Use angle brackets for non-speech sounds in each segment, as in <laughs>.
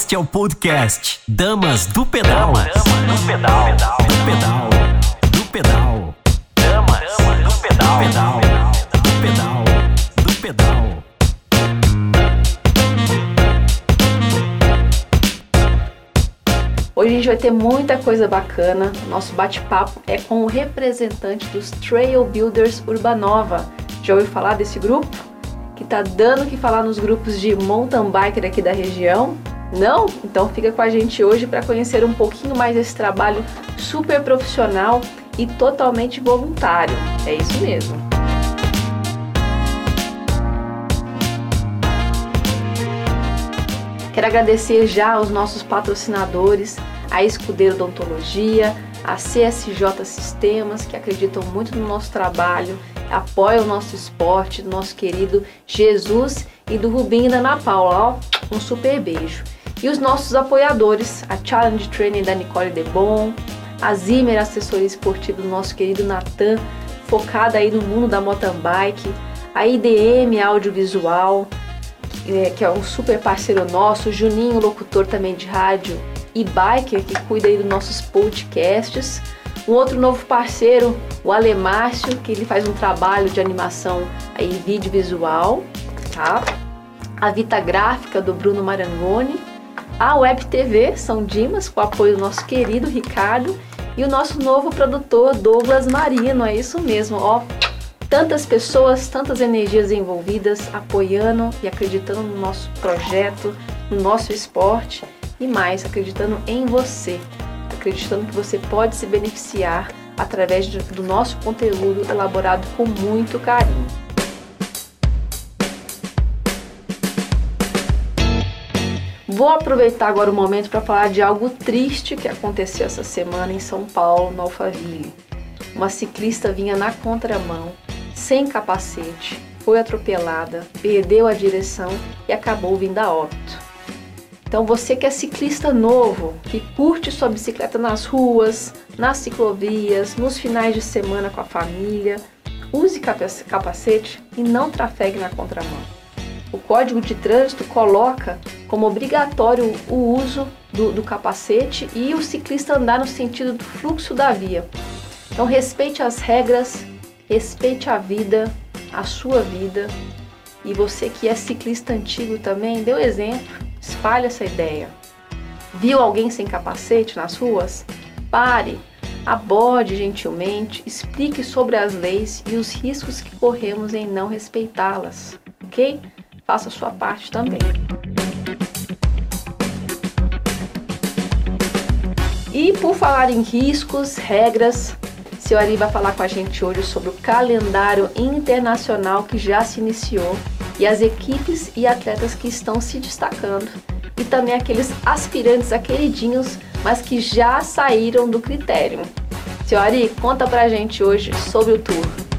Este é o podcast Damas do Pedal. Damas do Pedal. Do pedal. Do pedal. Damas do Pedal. Pedal. Do pedal. Do pedal. Hoje a gente vai ter muita coisa bacana. Nosso bate-papo é com o representante dos Trail Builders Urbanova. Já ouviu falar desse grupo? Que tá dando o que falar nos grupos de mountain biker aqui da região? Não? Então fica com a gente hoje para conhecer um pouquinho mais desse trabalho super profissional e totalmente voluntário. É isso mesmo. Quero agradecer já aos nossos patrocinadores, a Escudeiro Odontologia, a CSJ Sistemas, que acreditam muito no nosso trabalho, apoiam o nosso esporte, do nosso querido Jesus e do Rubinho e da Ana Paula. Ó, um super beijo. E os nossos apoiadores, a Challenge Training da Nicole Debon, a Zimmer Assessoria Esportiva do nosso querido Natan, focada aí no mundo da mountain bike, a IDM Audiovisual, é, que é um super parceiro nosso, Juninho, locutor também de rádio e biker, que cuida aí dos nossos podcasts. Um outro novo parceiro, o Alemárcio, que ele faz um trabalho de animação aí, vídeo visual, tá? A Vita Gráfica do Bruno Marangoni, a Web TV São Dimas, com o apoio do nosso querido Ricardo, e o nosso novo produtor Douglas Marino, é isso mesmo, ó. Tantas pessoas, tantas energias envolvidas, apoiando e acreditando no nosso projeto, no nosso esporte e mais, acreditando em você, acreditando que você pode se beneficiar através do nosso conteúdo elaborado com muito carinho. Vou aproveitar agora o momento para falar de algo triste que aconteceu essa semana em São Paulo, no Alphaville. Uma ciclista vinha na contramão, sem capacete, foi atropelada, perdeu a direção e acabou vindo a óbito. Então você que é ciclista novo, que curte sua bicicleta nas ruas, nas ciclovias, nos finais de semana com a família, use capacete e não trafegue na contramão o Código de Trânsito coloca como obrigatório o uso do, do, capacete e o ciclista andar no sentido do fluxo da via. Então respeite as regras, respeite a vida, a sua vida. E você que é ciclista antigo também, dê o exemplo, espalhe essa ideia. Viu alguém sem capacete nas ruas? Pare, aborde gentilmente, explique sobre as leis e os riscos que corremos em não respeitá-las, ok? Faça a sua parte também. E por falar em riscos, regras, seu Ari vai falar com a gente hoje sobre o calendário internacional que já se iniciou e as equipes e atletas que estão se destacando e também aqueles aspirantes a queridinhos, mas que já saíram do critério. Seu Ari, conta pra gente hoje sobre o tour.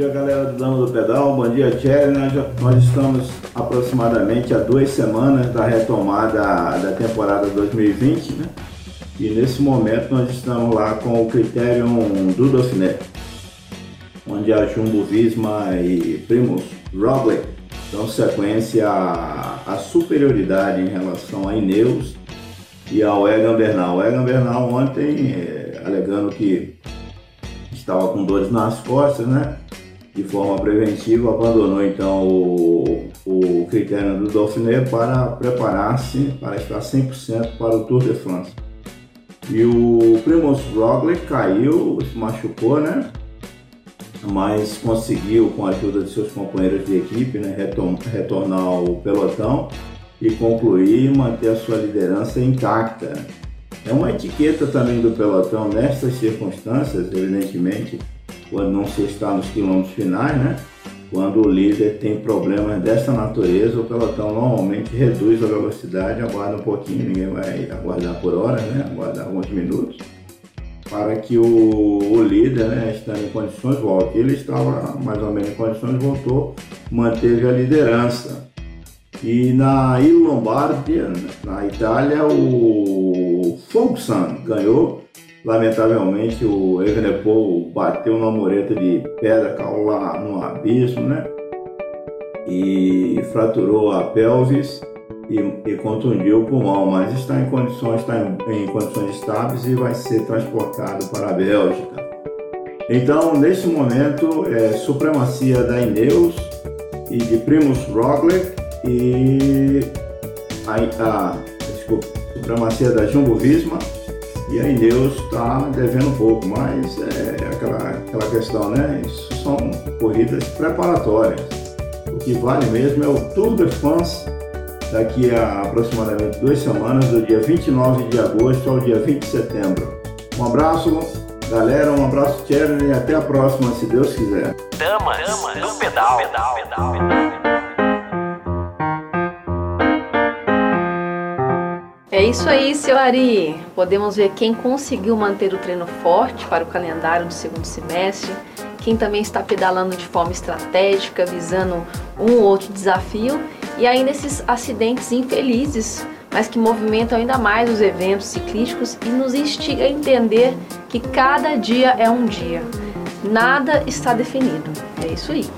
Dia, galera do Dama do Pedal. Bom dia, Thierry. Nós, nós estamos aproximadamente há duas semanas da retomada da temporada 2020, né? E nesse momento nós estamos lá com o critério do Dauphiné, onde a Jumbo Visma e Primus Roglic dão sequência à, superioridade em relação a Ineos e ao Egan Bernal. O Egan Bernal ontem, é, alegando que estava com dores nas costas, né? De forma preventiva, abandonou então o, o critério do Dauphiné para preparar-se para estar 100% para o Tour de France. E o Primoz Roglic caiu, se machucou, né? Mas conseguiu, com a ajuda de seus companheiros de equipe, né, retornar ao pelotão e concluir e manter a sua liderança intacta. É uma etiqueta também do pelotão nestas circunstâncias, evidentemente, quando não se está nos quilômetros finais, né? Quando o líder tem problemas dessa natureza, o pelotão normalmente reduz a velocidade, aguarda um pouquinho, ninguém vai aguardar por hora, né? Aguardar alguns minutos, para que o, o líder, né, estando em condições, volte. Ele estava mais ou menos em condições, voltou, manteve a liderança. E na Ilha Lombardia, na Itália, o Fulgsan ganhou Lamentavelmente o Evenepoel bateu numa mureta de pedra, caiu lá no abismo, né? e fraturou a pelvis e, e contundiu o pulmão, mas está em condições, está em, em condições estáveis e vai ser transportado para a Bélgica. Então, nesse momento, é supremacia da Ineus e de Primus Roglic e a, a desculpa, supremacia da Jumbo Visma e a Ineos está devendo um pouco, mas é aquela, aquela questão, né? Isso são corridas preparatórias. O que vale mesmo é o Tour de France daqui a aproximadamente duas semanas, do dia 29 de agosto ao dia 20 de setembro. Um abraço, galera, um abraço, Tcherno, e até a próxima, se Deus quiser. Damas, Damas pedal. pedal, pedal, pedal. Isso aí, seu Ari. Podemos ver quem conseguiu manter o treino forte para o calendário do segundo semestre, quem também está pedalando de forma estratégica, visando um ou outro desafio, e ainda esses acidentes infelizes, mas que movimentam ainda mais os eventos ciclísticos e nos instiga a entender que cada dia é um dia. Nada está definido. É isso aí.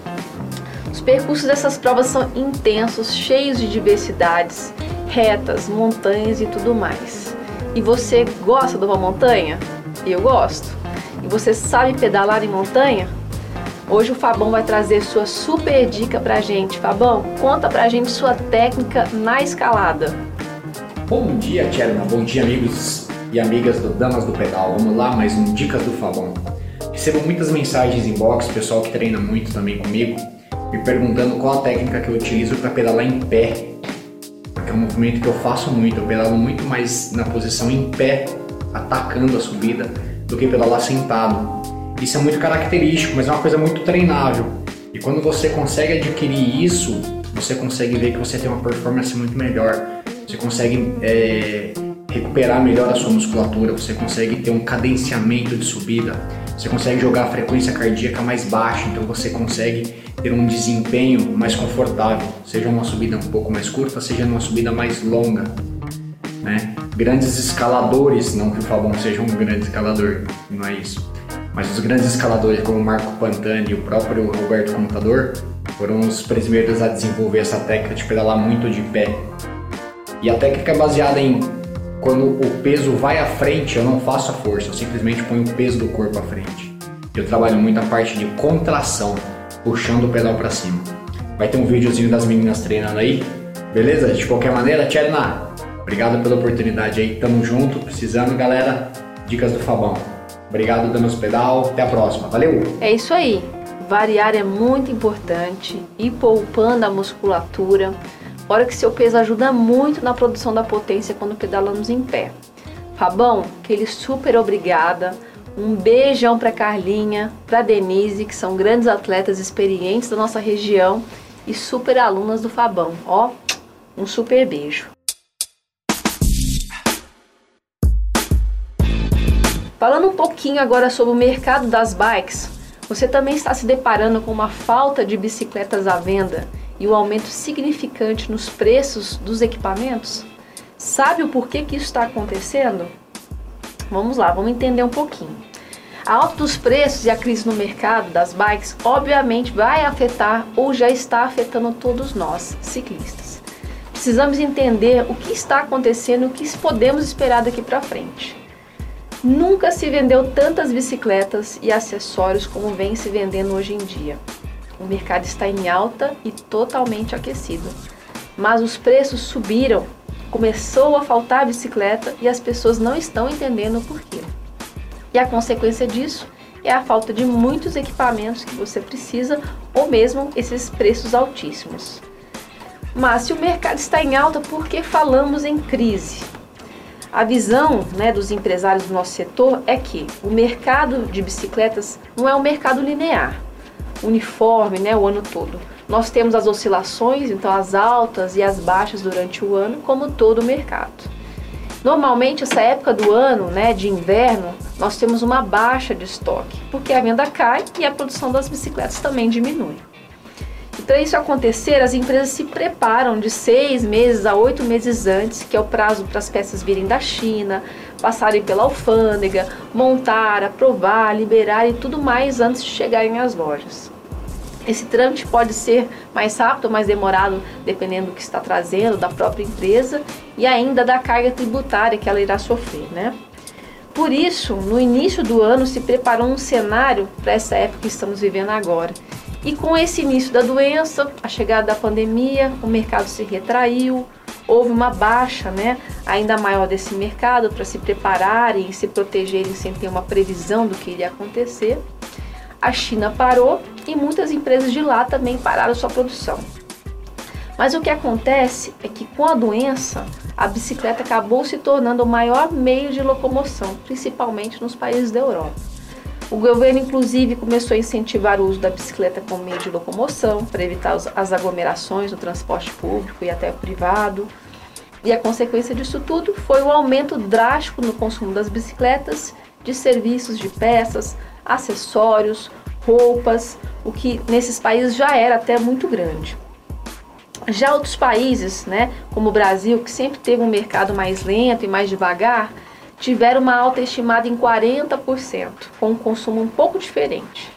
Os percursos dessas provas são intensos, cheios de diversidades, retas, montanhas e tudo mais. E você gosta de uma montanha? Eu gosto. E você sabe pedalar em montanha? Hoje o Fabão vai trazer sua super dica pra gente. Fabão, conta pra gente sua técnica na escalada. Bom dia, Tcherna. Bom dia, amigos e amigas do Damas do Pedal. Vamos lá, mais um Dicas do Fabão. Recebo muitas mensagens em box, pessoal que treina muito também comigo, me perguntando qual a técnica que eu utilizo para pedalar em pé. É um movimento que eu faço muito, eu pedalo muito mais na posição em pé, atacando a subida, do que pedalar sentado. Isso é muito característico, mas é uma coisa muito treinável. E quando você consegue adquirir isso, você consegue ver que você tem uma performance muito melhor. Você consegue é, recuperar melhor a sua musculatura, você consegue ter um cadenciamento de subida, você consegue jogar a frequência cardíaca mais baixa, então você consegue ter um desempenho mais confortável, seja uma subida um pouco mais curta, seja uma subida mais longa. Né? Grandes escaladores, não que o Fabão seja um grande escalador, não é isso mas os grandes escaladores como Marco Pantani e o próprio Roberto Contador foram os primeiros a desenvolver essa técnica de pedalar muito de pé. E a técnica é baseada em quando o peso vai à frente, eu não faço a força, eu simplesmente ponho o peso do corpo à frente. Eu trabalho muito a parte de contração, puxando o pedal para cima. Vai ter um videozinho das meninas treinando aí, beleza? De qualquer maneira, Tcherna, obrigado pela oportunidade aí, tamo junto, precisando, galera, dicas do Fabão. Obrigado, Danos Pedal. Até a próxima. Valeu! É isso aí. Variar é muito importante, ir poupando a musculatura. Fora que seu peso ajuda muito na produção da potência quando pedalamos em pé. Fabão, aquele super obrigada. Um beijão para Carlinha, para Denise, que são grandes atletas experientes da nossa região e super alunas do Fabão. Ó, um super beijo. Falando um pouquinho agora sobre o mercado das bikes, você também está se deparando com uma falta de bicicletas à venda e um aumento significante nos preços dos equipamentos? Sabe o porquê que isso está acontecendo? Vamos lá, vamos entender um pouquinho. A alta dos preços e a crise no mercado das bikes obviamente vai afetar ou já está afetando todos nós, ciclistas. Precisamos entender o que está acontecendo e o que podemos esperar daqui para frente. Nunca se vendeu tantas bicicletas e acessórios como vem se vendendo hoje em dia. O mercado está em alta e totalmente aquecido. Mas os preços subiram, começou a faltar bicicleta e as pessoas não estão entendendo o porquê. E a consequência disso é a falta de muitos equipamentos que você precisa ou mesmo esses preços altíssimos. Mas se o mercado está em alta, por que falamos em crise? A visão né, dos empresários do nosso setor é que o mercado de bicicletas não é um mercado linear, uniforme né, o ano todo. Nós temos as oscilações, então as altas e as baixas durante o ano, como todo o mercado. Normalmente, essa época do ano, né, de inverno, nós temos uma baixa de estoque, porque a venda cai e a produção das bicicletas também diminui. Para isso acontecer, as empresas se preparam de seis meses a oito meses antes, que é o prazo para as peças virem da China, passarem pela alfândega, montar, aprovar, liberar e tudo mais antes de chegarem às lojas. Esse trâmite pode ser mais rápido ou mais demorado, dependendo do que está trazendo, da própria empresa e ainda da carga tributária que ela irá sofrer, né? Por isso, no início do ano se preparou um cenário para essa época que estamos vivendo agora. E com esse início da doença, a chegada da pandemia, o mercado se retraiu, houve uma baixa né, ainda maior desse mercado para se prepararem e se protegerem sem ter uma previsão do que iria acontecer. A China parou e muitas empresas de lá também pararam sua produção. Mas o que acontece é que com a doença, a bicicleta acabou se tornando o maior meio de locomoção, principalmente nos países da Europa. O governo, inclusive, começou a incentivar o uso da bicicleta como meio de locomoção para evitar as aglomerações no transporte público e até privado. E a consequência disso tudo foi o aumento drástico no consumo das bicicletas, de serviços de peças, acessórios, roupas, o que nesses países já era até muito grande. Já outros países, né, como o Brasil, que sempre teve um mercado mais lento e mais devagar, tiveram uma alta estimada em 40%, com um consumo um pouco diferente.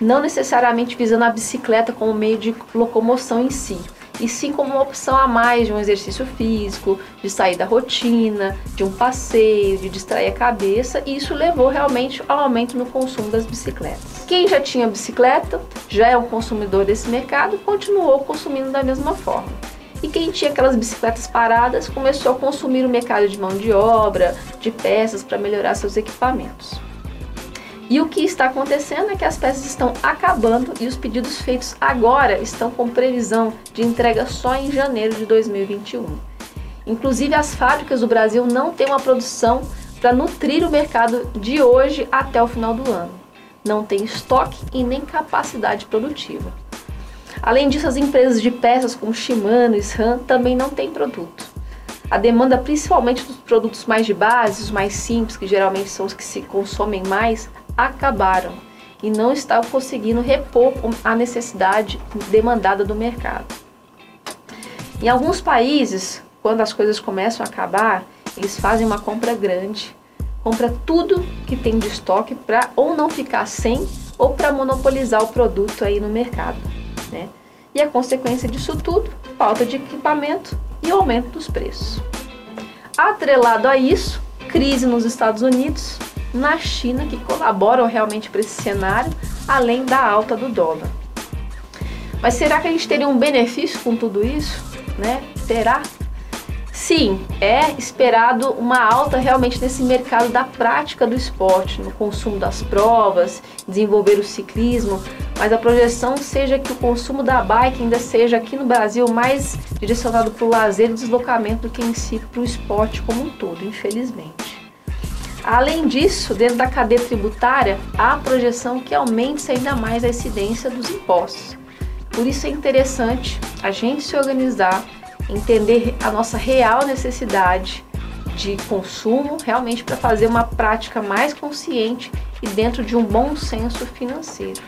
Não necessariamente visando a bicicleta como meio de locomoção em si, e sim como uma opção a mais de um exercício físico, de sair da rotina, de um passeio, de distrair a cabeça, e isso levou realmente ao aumento no consumo das bicicletas. Quem já tinha bicicleta, já é um consumidor desse mercado, continuou consumindo da mesma forma. E quem tinha aquelas bicicletas paradas começou a consumir o mercado de mão de obra, de peças para melhorar seus equipamentos. E o que está acontecendo é que as peças estão acabando e os pedidos feitos agora estão com previsão de entrega só em janeiro de 2021. Inclusive, as fábricas do Brasil não têm uma produção para nutrir o mercado de hoje até o final do ano. Não tem estoque e nem capacidade produtiva. Além disso, as empresas de peças como Shimano e SRAM também não têm produto. A demanda, principalmente dos produtos mais de base, os mais simples, que geralmente são os que se consomem mais, acabaram e não estavam conseguindo repor a necessidade demandada do mercado. Em alguns países, quando as coisas começam a acabar, eles fazem uma compra grande, compra tudo que tem de estoque para ou não ficar sem ou para monopolizar o produto aí no mercado, né? E a consequência disso tudo, falta de equipamento e aumento dos preços. Atrelado a isso, crise nos Estados Unidos, na China que colaboram realmente para esse cenário, além da alta do dólar. Mas será que a gente teria um benefício com tudo isso? Né? Será? Sim, é esperado uma alta realmente nesse mercado da prática do esporte, no consumo das provas, desenvolver o ciclismo, mas a projeção seja que o consumo da bike ainda seja aqui no Brasil mais direcionado para o lazer e deslocamento do que em si para o esporte como um todo, infelizmente. Além disso, dentro da cadeia tributária, há a projeção que aumente ainda mais a incidência dos impostos. Por isso é interessante a gente se organizar, entender a nossa real necessidade de consumo, realmente para fazer uma prática mais consciente e dentro de um bom senso financeiro.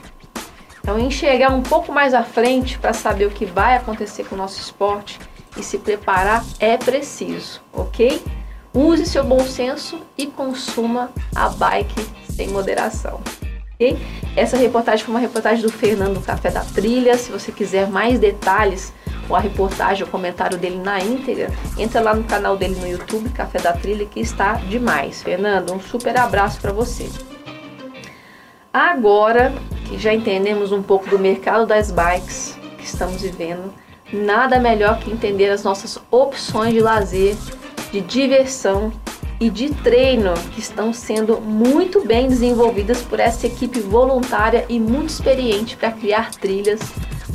Então, enxergar um pouco mais à frente para saber o que vai acontecer com o nosso esporte e se preparar é preciso, ok? Use seu bom senso e consuma a bike sem moderação. Okay? Essa reportagem foi uma reportagem do Fernando Café da Trilha. Se você quiser mais detalhes ou a reportagem, o comentário dele na íntegra, entra lá no canal dele no YouTube, Café da Trilha, que está demais. Fernando, um super abraço para você. Agora que já entendemos um pouco do mercado das bikes que estamos vivendo, nada melhor que entender as nossas opções de lazer de diversão e de treino que estão sendo muito bem desenvolvidas por essa equipe voluntária e muito experiente para criar trilhas,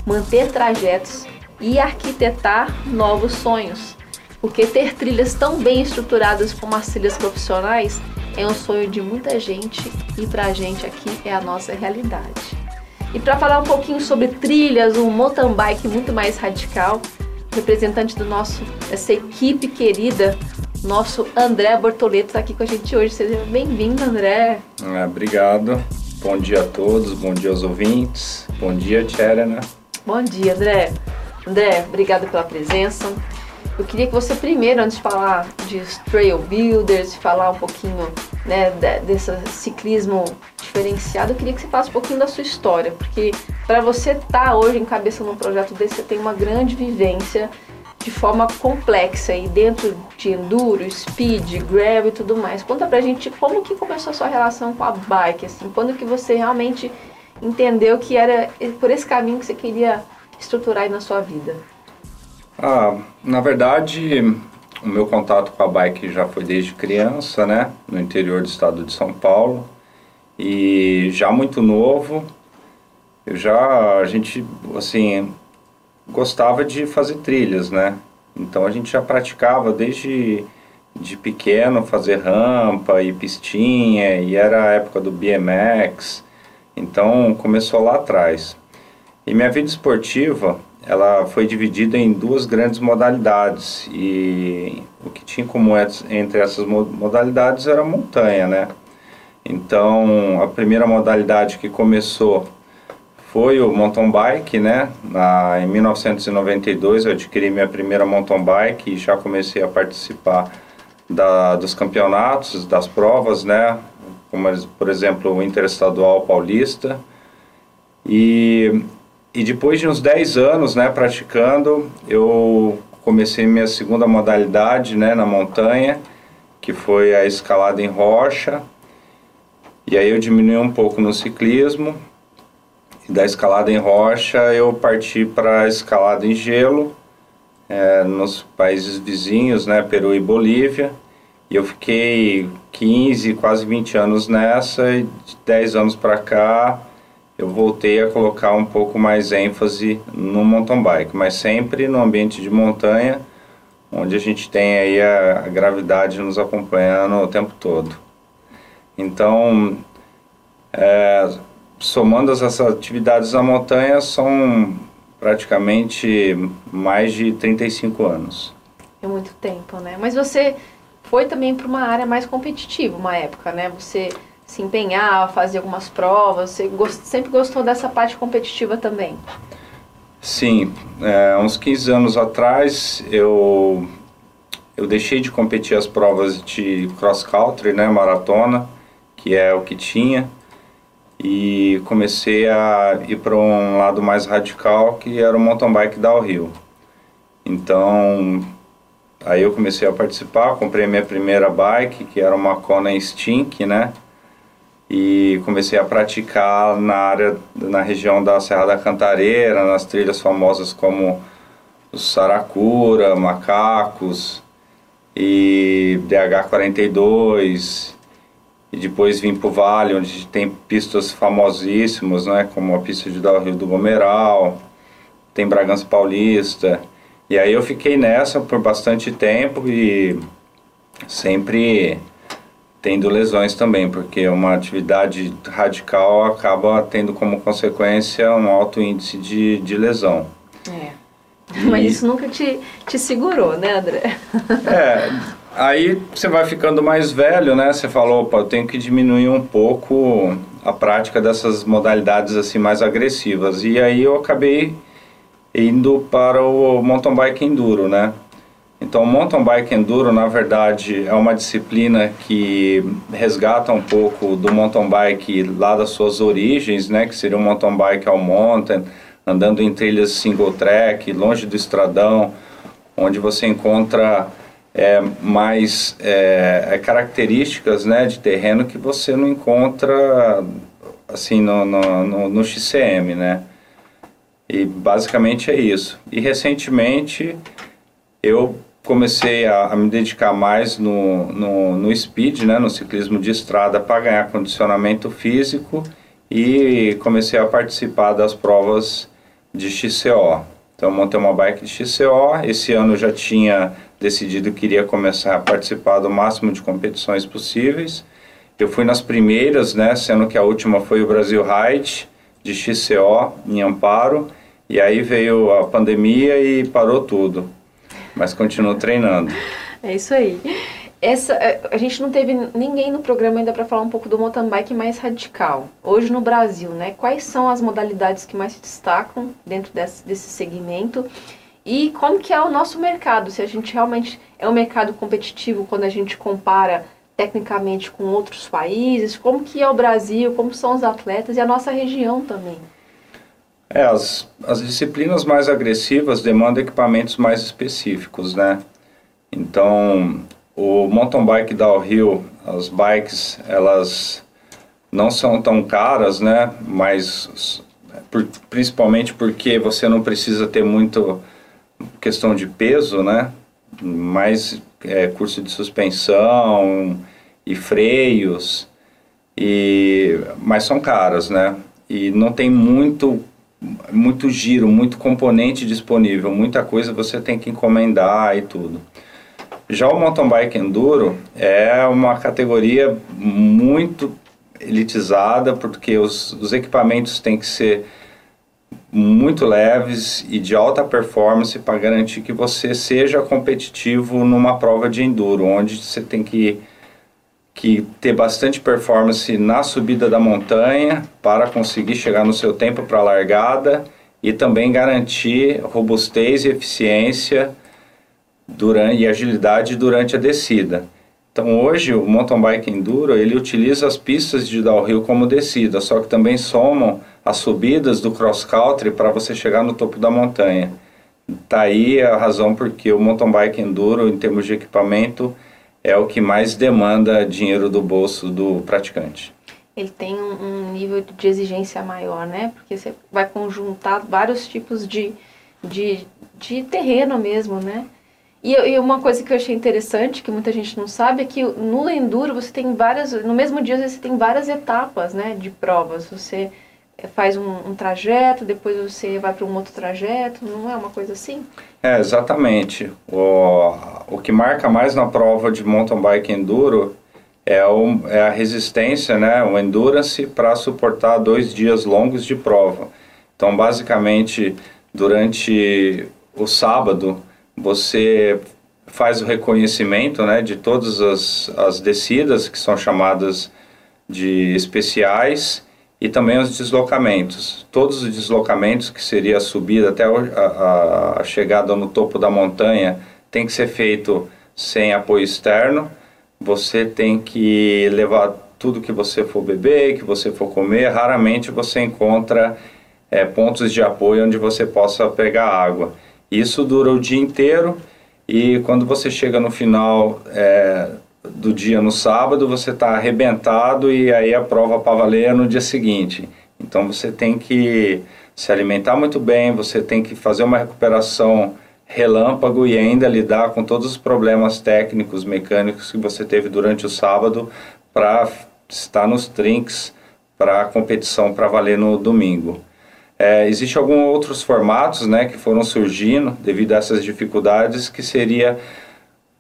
manter trajetos e arquitetar novos sonhos. Porque ter trilhas tão bem estruturadas como as trilhas profissionais é um sonho de muita gente e para a gente aqui é a nossa realidade. E para falar um pouquinho sobre trilhas, um mountain bike muito mais radical, representante do nosso essa equipe querida, nosso André Bortoleto está aqui com a gente hoje. Seja bem-vindo, André. Ah, obrigado. Bom dia a todos, bom dia aos ouvintes. Bom dia, Tcherena. Bom dia, André. André, obrigado pela presença. Eu queria que você primeiro, antes de falar de trail builders, falar um pouquinho né, desse ciclismo diferenciado, eu queria que você falasse um pouquinho da sua história, porque para você estar tá hoje encabeçando um projeto desse, você tem uma grande vivência de forma complexa e dentro de enduro, speed, gravel e tudo mais. Conta pra gente como que começou a sua relação com a bike, assim, quando que você realmente entendeu que era por esse caminho que você queria estruturar aí na sua vida? Ah, na verdade, o meu contato com a bike já foi desde criança, né, no interior do estado de São Paulo. E já muito novo, eu já a gente assim gostava de fazer trilhas, né? Então a gente já praticava desde de pequeno fazer rampa e pistinha e era a época do BMX. Então começou lá atrás. E minha vida esportiva, ela foi dividida em duas grandes modalidades e o que tinha comum entre essas modalidades era montanha, né? Então, a primeira modalidade que começou foi o mountain bike, né? Na, em 1992 eu adquiri minha primeira mountain bike e já comecei a participar da, dos campeonatos, das provas, né? Como, por exemplo, o Interestadual Paulista. E, e depois de uns 10 anos, né, praticando, eu comecei minha segunda modalidade, né, na montanha, que foi a escalada em rocha. E aí eu diminui um pouco no ciclismo da escalada em rocha eu parti para a escalada em gelo é, nos países vizinhos, né, Peru e Bolívia. E eu fiquei 15, quase 20 anos nessa e de 10 anos para cá eu voltei a colocar um pouco mais ênfase no mountain bike, mas sempre no ambiente de montanha, onde a gente tem aí a, a gravidade nos acompanhando o tempo todo. Então, é, somando essas atividades na montanha, são praticamente mais de 35 anos. É muito tempo, né? Mas você foi também para uma área mais competitiva, uma época, né? Você se empenhava, fazia algumas provas, você gost... sempre gostou dessa parte competitiva também? Sim, é, uns 15 anos atrás eu, eu deixei de competir as provas de cross country, né, maratona, que é o que tinha, e comecei a ir para um lado mais radical que era o mountain bike downhill. Então, aí eu comecei a participar, comprei minha primeira bike, que era uma Kona Stink, né? E comecei a praticar na área, na região da Serra da Cantareira, nas trilhas famosas como os Saracura, Macacos e DH42 e depois vim para o Vale, onde tem pistas famosíssimas, né, como a pista de Rio do Gomeral, tem Bragança Paulista. E aí eu fiquei nessa por bastante tempo e sempre tendo lesões também, porque uma atividade radical acaba tendo como consequência um alto índice de, de lesão. É. Mas isso nunca te, te segurou, né, André? <laughs> É, Aí você vai ficando mais velho, né? Você falou, opa, eu tenho que diminuir um pouco a prática dessas modalidades assim mais agressivas. E aí eu acabei indo para o mountain bike enduro, né? Então, mountain bike enduro, na verdade, é uma disciplina que resgata um pouco do mountain bike lá das suas origens, né? Que seria o mountain bike ao mountain, andando em trilhas single track, longe do estradão, onde você encontra é, mais é, é, características né, de terreno que você não encontra assim no, no, no, no XCM, né? E basicamente é isso. E recentemente eu comecei a, a me dedicar mais no, no, no, speed, né, no ciclismo de estrada, para ganhar condicionamento físico e comecei a participar das provas de XCO. Então montei uma bike de XCO, esse ano já tinha decidido que iria começar a participar do máximo de competições possíveis. Eu fui nas primeiras, né, sendo que a última foi o Brasil Ride de XCO em Amparo, e aí veio a pandemia e parou tudo. Mas continuo treinando. É isso aí. Essa, é, a gente não teve ninguém no programa ainda para falar um pouco do mountain bike mais radical. Hoje no Brasil, né? Quais são as modalidades que mais se destacam dentro desse, desse segmento e como que é o nosso mercado, se a gente realmente é um mercado competitivo quando a gente compara tecnicamente com outros países, como que é o Brasil, como são os atletas e a nossa região também. É, as, as disciplinas mais agressivas demandam equipamentos mais específicos, né? Então, o mountain bike downhill, as bikes, elas não são tão caras, né? Mas por, principalmente porque você não precisa ter muito questão de peso, né? Mais é, curso de suspensão e freios, e mas são caras, né? E não tem muito muito giro, muito componente disponível, muita coisa você tem que encomendar e tudo. Já o mountain bike enduro é uma categoria muito elitizada porque os, os equipamentos têm que ser muito leves e de alta performance para garantir que você seja competitivo numa prova de enduro, onde você tem que, que ter bastante performance na subida da montanha para conseguir chegar no seu tempo para a largada e também garantir robustez e eficiência durante, e agilidade durante a descida. Então hoje o mountain bike enduro ele utiliza as pistas de downhill como descida, só que também somam as subidas do cross country para você chegar no topo da montanha. Tá aí a razão porque o mountain bike enduro em termos de equipamento é o que mais demanda dinheiro do bolso do praticante. Ele tem um, nível de exigência maior, né? Porque você vai conjuntar vários tipos de, de, de terreno mesmo, né? E, e, uma coisa que eu achei interessante, que muita gente não sabe, é que no Enduro você tem várias, no mesmo dia você tem várias etapas, né, de provas. Você faz um, um trajeto, depois você vai para um outro trajeto, não é uma coisa assim? É, exatamente. O, o que marca mais na prova de mountain bike Enduro é, o, é a resistência, né, o endurance para suportar dois dias longos de prova. Então, basicamente, durante o sábado você faz o reconhecimento né, de todas as, as descidas, que são chamadas de especiais, e também os deslocamentos. Todos os deslocamentos, que seria a subida até a, a chegada no topo da montanha, tem que ser feito sem apoio externo. Você tem que levar tudo que você for beber, que você for comer. Raramente você encontra é, pontos de apoio onde você possa pegar água. Isso dura o dia inteiro e quando você chega no final é, do dia no sábado, você está arrebentado e aí a prova para valer é no dia seguinte. Então você tem que se alimentar muito bem, você tem que fazer uma recuperação relâmpago e ainda lidar com todos os problemas técnicos, mecânicos que você teve durante o sábado para estar nos trinks para a competição para valer no domingo. É, Existem alguns outros formatos né, que foram surgindo devido a essas dificuldades, que seria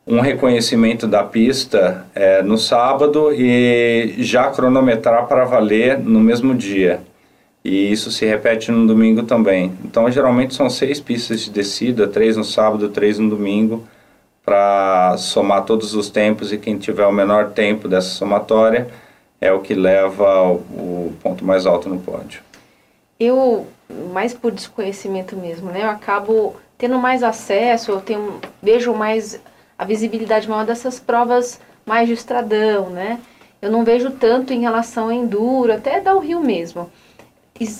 um reconhecimento da pista é, no sábado e já cronometrar para valer no mesmo dia. E isso se repete no domingo também. Então, geralmente são seis pistas de descida, três no sábado, três no domingo, para somar todos os tempos e quem tiver o menor tempo dessa somatória é o que leva o, o ponto mais alto no pódio eu, mais por desconhecimento mesmo, né? Eu acabo tendo mais acesso, eu tenho, vejo mais a visibilidade maior dessas provas mais de estradão, né? Eu não vejo tanto em relação a enduro, até da Rio mesmo.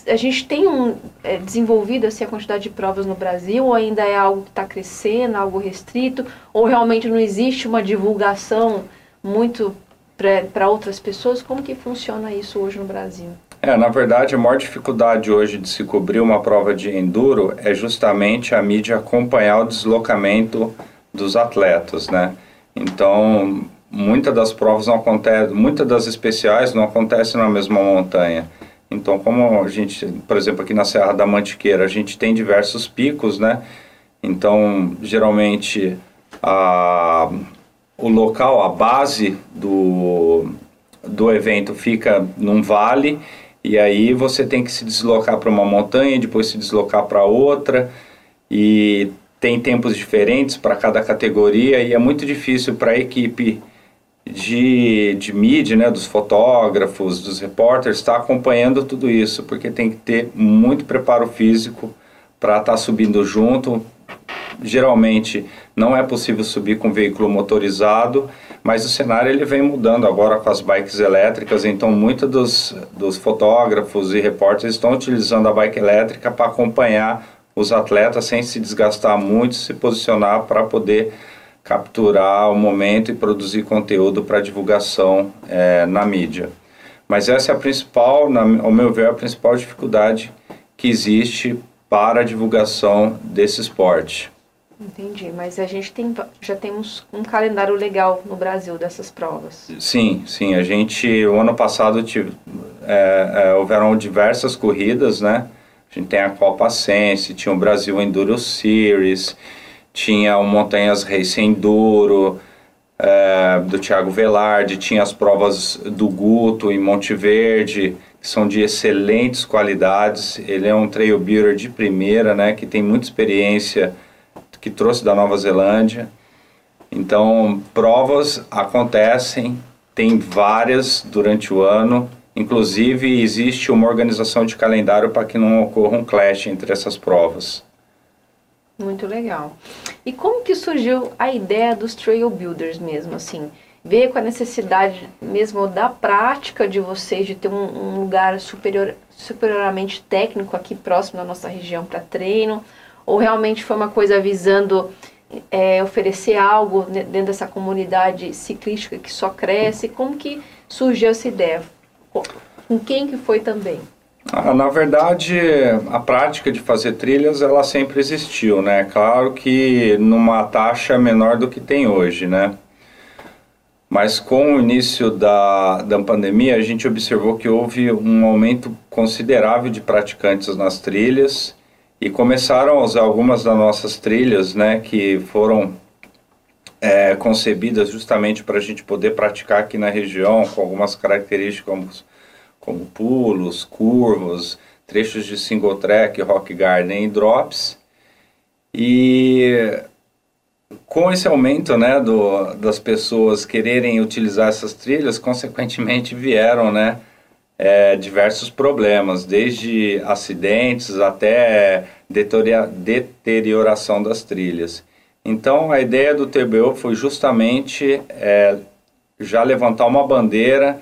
A gente tem um, é, desenvolvido assim, a quantidade de provas no Brasil, ou ainda é algo que está crescendo, algo restrito, ou realmente não existe uma divulgação muito para outras pessoas? Como que funciona isso hoje no Brasil? É, na verdade, a maior dificuldade hoje de se cobrir uma prova de enduro é justamente a mídia acompanhar o deslocamento dos atletas, né? Então, muitas das provas não acontecem, muitas das especiais não acontecem na mesma montanha. Então, como a gente, por exemplo, aqui na Serra da Mantiqueira, a gente tem diversos picos, né? Então, geralmente, a, o local, a base do, do evento fica num vale e aí você tem que se deslocar para uma montanha, depois se deslocar para outra, e tem tempos diferentes para cada categoria, e é muito difícil para a equipe de, de mídia, né, dos fotógrafos, dos repórteres, estar tá acompanhando tudo isso, porque tem que ter muito preparo físico para estar tá subindo junto. Geralmente não é possível subir com veículo motorizado, mas o cenário ele vem mudando agora com as bikes elétricas, então muitos dos, dos fotógrafos e repórteres estão utilizando a bike elétrica para acompanhar os atletas sem se desgastar muito, se posicionar para poder capturar o momento e produzir conteúdo para divulgação é, na mídia. Mas essa é a principal, na, ao meu ver, a principal dificuldade que existe para a divulgação desse esporte. Entendi, mas a gente tem, já temos um calendário legal no Brasil dessas provas. Sim, sim, a gente, o ano passado tive, é, é, houveram diversas corridas, né? A gente tem a Copa Sense, tinha o Brasil Enduro Series, tinha o Montanhas Race Enduro, é, do Thiago Velarde, tinha as provas do Guto em Monte Verde, que são de excelentes qualidades. Ele é um trail builder de primeira, né, que tem muita experiência que trouxe da Nova Zelândia. Então, provas acontecem, tem várias durante o ano. Inclusive, existe uma organização de calendário para que não ocorra um clash entre essas provas. Muito legal. E como que surgiu a ideia dos Trail Builders mesmo, assim? Veio com a necessidade mesmo da prática de vocês de ter um, um lugar superior, superiormente técnico aqui próximo da nossa região para treino? Ou realmente foi uma coisa visando é, oferecer algo dentro dessa comunidade ciclística que só cresce? Como que surgiu essa ideia? Com quem que foi também? Ah, na verdade, a prática de fazer trilhas, ela sempre existiu, né? Claro que numa taxa menor do que tem hoje, né? Mas com o início da, da pandemia, a gente observou que houve um aumento considerável de praticantes nas trilhas e começaram a usar algumas das nossas trilhas, né, que foram é, concebidas justamente para a gente poder praticar aqui na região, com algumas características como, pulos, curvas, trechos de single track, rock garden e drops. E com esse aumento né, do, das pessoas quererem utilizar essas trilhas, consequentemente vieram né, é, diversos problemas, desde acidentes até deterioração das trilhas. Então, a ideia do TBO foi justamente é, já levantar uma bandeira,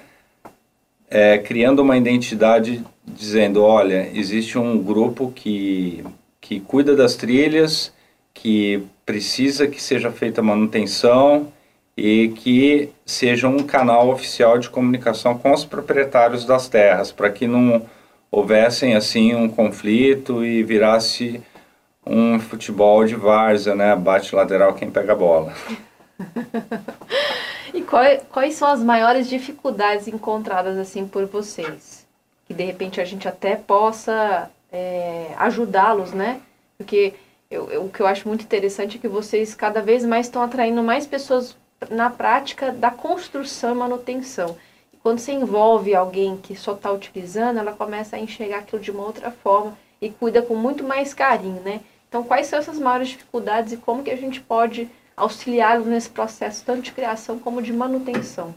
é, criando uma identidade, dizendo: olha, existe um grupo que, que cuida das trilhas, que precisa que seja feita manutenção e que seja um canal oficial de comunicação com os proprietários das terras, para que não houvessem assim um conflito e virasse um futebol de várzea, né? Bate lateral quem pega a bola. <laughs> e quais, quais são as maiores dificuldades encontradas assim por vocês? Que de repente a gente até possa é, ajudá-los, né? Porque eu, eu, o que eu acho muito interessante é que vocês cada vez mais estão atraindo mais pessoas na prática da construção e manutenção. E quando você envolve alguém que só está utilizando, ela começa a enxergar aquilo de uma outra forma e cuida com muito mais carinho, né? Então, quais são essas maiores dificuldades e como que a gente pode auxiliá-los nesse processo, tanto de criação como de manutenção?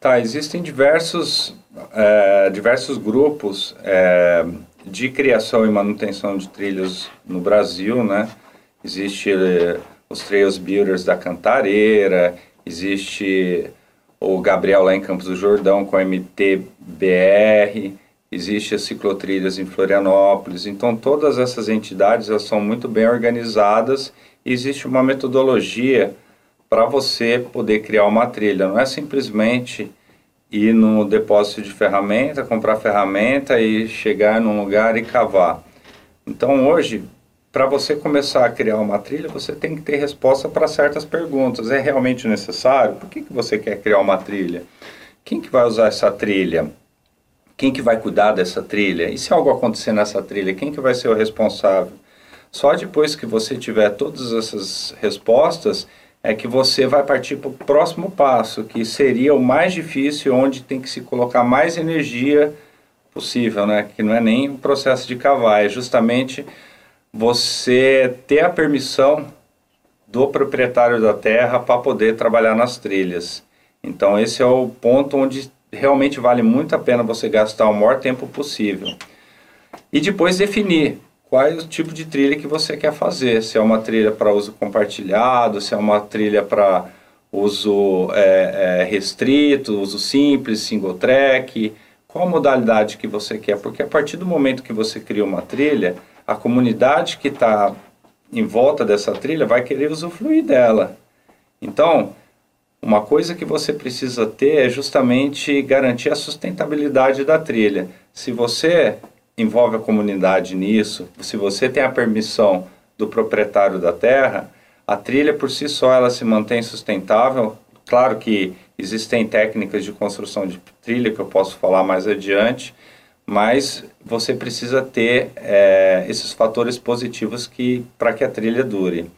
Tá, existem diversos, é, diversos grupos é, de criação e manutenção de trilhos no Brasil, né? Existe é, os Trails Builders da Cantareira, existe o Gabriel lá em Campos do Jordão com a MTBR, existe as ciclotrilhas em Florianópolis. Então todas essas entidades elas são muito bem organizadas existe uma metodologia para você poder criar uma trilha. Não é simplesmente ir no depósito de ferramenta, comprar ferramenta e chegar num lugar e cavar. Então hoje para você começar a criar uma trilha, você tem que ter resposta para certas perguntas. É realmente necessário? Por que, que você quer criar uma trilha? Quem que vai usar essa trilha? Quem que vai cuidar dessa trilha? E se algo acontecer nessa trilha, quem que vai ser o responsável? Só depois que você tiver todas essas respostas é que você vai partir para o próximo passo, que seria o mais difícil, onde tem que se colocar mais energia possível, né? Que não é nem o processo de cavar, é justamente você ter a permissão do proprietário da terra para poder trabalhar nas trilhas. Então esse é o ponto onde realmente vale muito a pena você gastar o maior tempo possível. E depois definir qual é o tipo de trilha que você quer fazer. Se é uma trilha para uso compartilhado, se é uma trilha para uso é, é, restrito, uso simples, single track, qual a modalidade que você quer, porque a partir do momento que você cria uma trilha, a comunidade que está em volta dessa trilha vai querer usufruir dela. Então, uma coisa que você precisa ter é justamente garantir a sustentabilidade da trilha. Se você envolve a comunidade nisso, se você tem a permissão do proprietário da terra, a trilha por si só ela se mantém sustentável. Claro que existem técnicas de construção de trilha que eu posso falar mais adiante, mas você precisa ter é, esses fatores positivos que para que a trilha dure.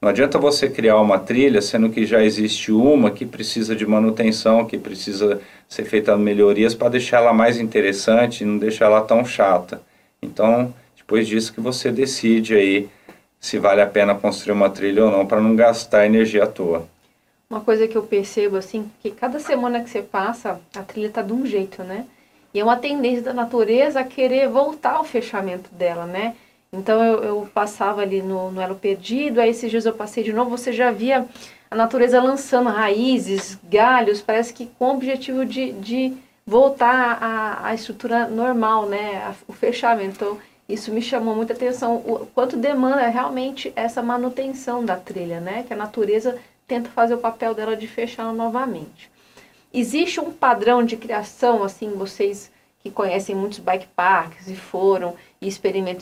Não adianta você criar uma trilha sendo que já existe uma que precisa de manutenção, que precisa ser feita melhorias para deixar ela mais interessante e não deixar ela tão chata. Então, depois disso que você decide aí se vale a pena construir uma trilha ou não para não gastar energia à toa. Uma coisa que eu percebo assim, que cada semana que você passa, a trilha tá de um jeito, né? E é uma tendência da natureza a querer voltar ao fechamento dela, né? Então eu, eu passava ali no, no Elo Perdido, aí esses dias eu passei de novo, você já via a natureza lançando raízes, galhos, parece que com o objetivo de, de voltar à, estrutura normal, né? o fechamento. Então, isso me chamou muita atenção, o quanto demanda realmente essa manutenção da trilha, né? Que a natureza tenta fazer o papel dela de fechar novamente. Existe um padrão de criação, assim, vocês que conhecem muitos bike parks e foram e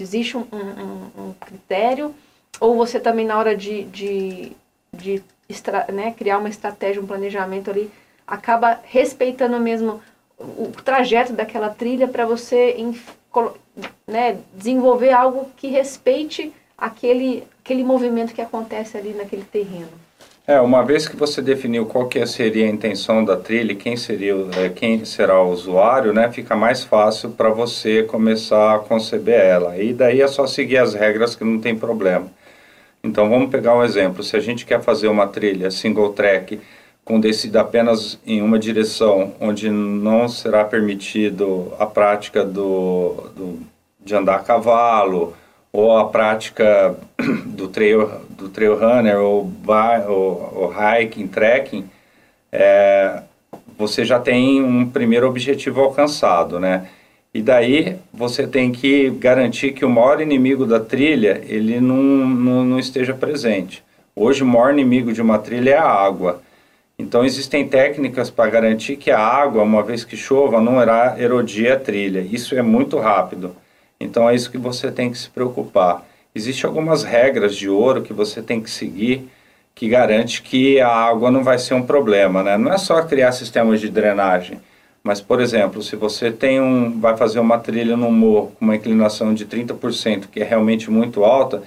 existe um, um, um critério? Ou você também, na hora de, de, de extra, né, criar uma estratégia, um planejamento ali, acaba respeitando mesmo o trajeto daquela trilha para você né, desenvolver algo que respeite aquele, aquele movimento que acontece ali naquele terreno? É, uma vez que você definiu qual que seria a intenção da trilha, quem seria, é, quem será o usuário, né, fica mais fácil para você começar a conceber ela. E daí é só seguir as regras que não tem problema. Então vamos pegar um exemplo. Se a gente quer fazer uma trilha single track com descida apenas em uma direção, onde não será permitido a prática do, do de andar a cavalo ou a prática <coughs> do trail, do trail runner ou, ou, ou hiking, trekking, é, você já tem um primeiro objetivo alcançado, né? E daí você tem que garantir que o maior inimigo da trilha ele não, não, não esteja presente. Hoje o maior inimigo de uma trilha é a água. Então existem técnicas para garantir que a água, uma vez que chova, não irá erodir a trilha. Isso é muito rápido. Então é isso que você tem que se preocupar. Existem algumas regras de ouro que você tem que seguir que garante que a água não vai ser um problema, né? Não é só criar sistemas de drenagem, mas por exemplo, se você tem um vai fazer uma trilha no morro com uma inclinação de 30%, que é realmente muito alta,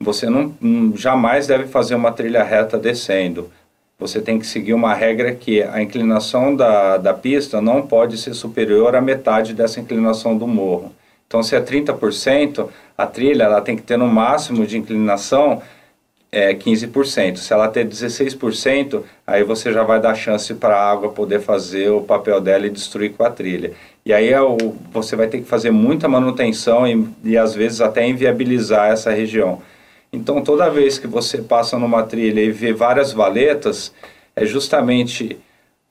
você não, jamais deve fazer uma trilha reta descendo. Você tem que seguir uma regra que a inclinação da, da pista não pode ser superior à metade dessa inclinação do morro. Então, se é 30%, a trilha ela tem que ter no máximo de inclinação é, 15%. Se ela ter 16%, aí você já vai dar chance para a água poder fazer o papel dela e destruir com a trilha. E aí é o, você vai ter que fazer muita manutenção e, e às vezes até inviabilizar essa região. Então, toda vez que você passa numa trilha e vê várias valetas, é justamente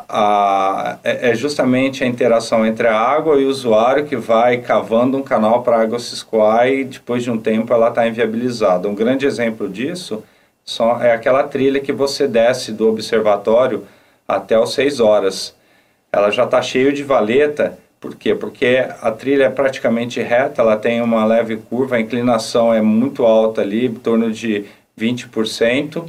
a, é, é justamente a interação entre a água e o usuário que vai cavando um canal para a água se escoar e depois de um tempo ela está inviabilizada. Um grande exemplo disso só é aquela trilha que você desce do observatório até as 6 horas. Ela já está cheia de valeta, por quê? Porque a trilha é praticamente reta, ela tem uma leve curva, a inclinação é muito alta ali, em torno de 20%,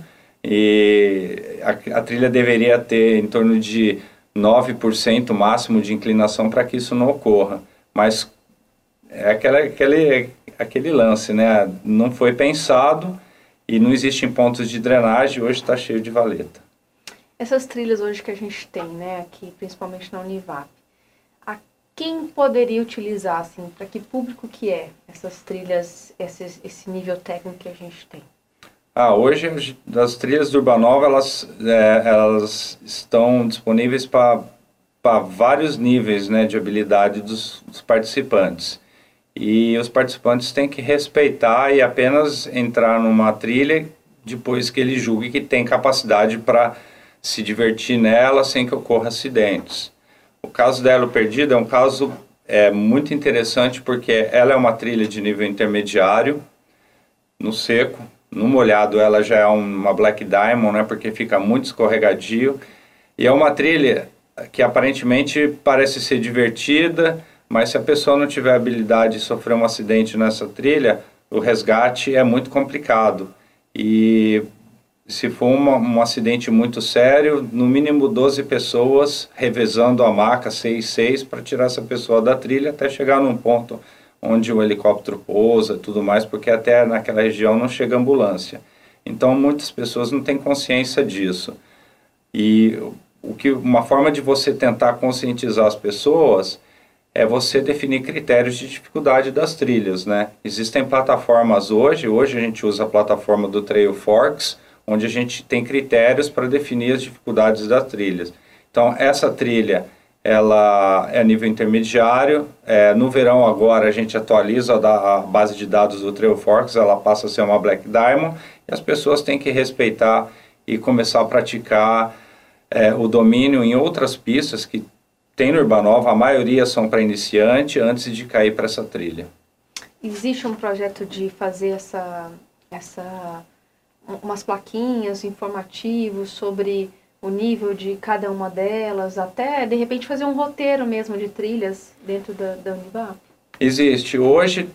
e a, a trilha deveria ter em torno de 9% máximo de inclinação para que isso não ocorra. Mas é aquela, aquele, aquele lance, né? Não foi pensado e não existem pontos de drenagem, hoje está cheio de valeta. Essas trilhas hoje que a gente tem, né, aqui, principalmente na Univap, a quem poderia utilizar, assim, para que público que é essas trilhas, esse, esse nível técnico que a gente tem? Ah, hoje as trilhas do Urbanova elas, é, elas estão disponíveis para vários níveis né, de habilidade dos, dos, participantes. E os participantes têm que respeitar e apenas entrar numa trilha depois que ele julgue que tem capacidade para se divertir nela sem que ocorra acidentes. O caso da Elo Perdida é um caso é, muito interessante porque ela é uma trilha de nível intermediário, no seco, no molhado ela já é uma Black Diamond, né, porque fica muito escorregadio, e é uma trilha que aparentemente parece ser divertida, mas se a pessoa não tiver habilidade de sofrer um acidente nessa trilha, o resgate é muito complicado. E se for uma, um acidente muito sério, no mínimo 12 pessoas revezando a maca 6 6 para tirar essa pessoa da trilha até chegar num ponto onde o helicóptero pousa tudo mais, porque até naquela região não chega ambulância. Então muitas pessoas não têm consciência disso. E o que uma forma de você tentar conscientizar as pessoas é você definir critérios de dificuldade das trilhas, né? Existem plataformas hoje, hoje a gente usa a plataforma do Trail Forks, onde a gente tem critérios para definir as dificuldades das trilhas. Então, essa trilha, ela é nível intermediário. É, no verão agora a gente atualiza a, base de dados do Trail Forks, ela passa a ser uma Black Diamond e as pessoas têm que respeitar e começar a praticar é, o domínio em outras pistas que tem no Urbanova, a maioria são para iniciante antes de cair para essa trilha. Existe um projeto de fazer essa, essa umas plaquinhas informativos sobre o nível de cada uma delas, até de repente fazer um roteiro mesmo de trilhas dentro da, da Univap? Existe. Hoje,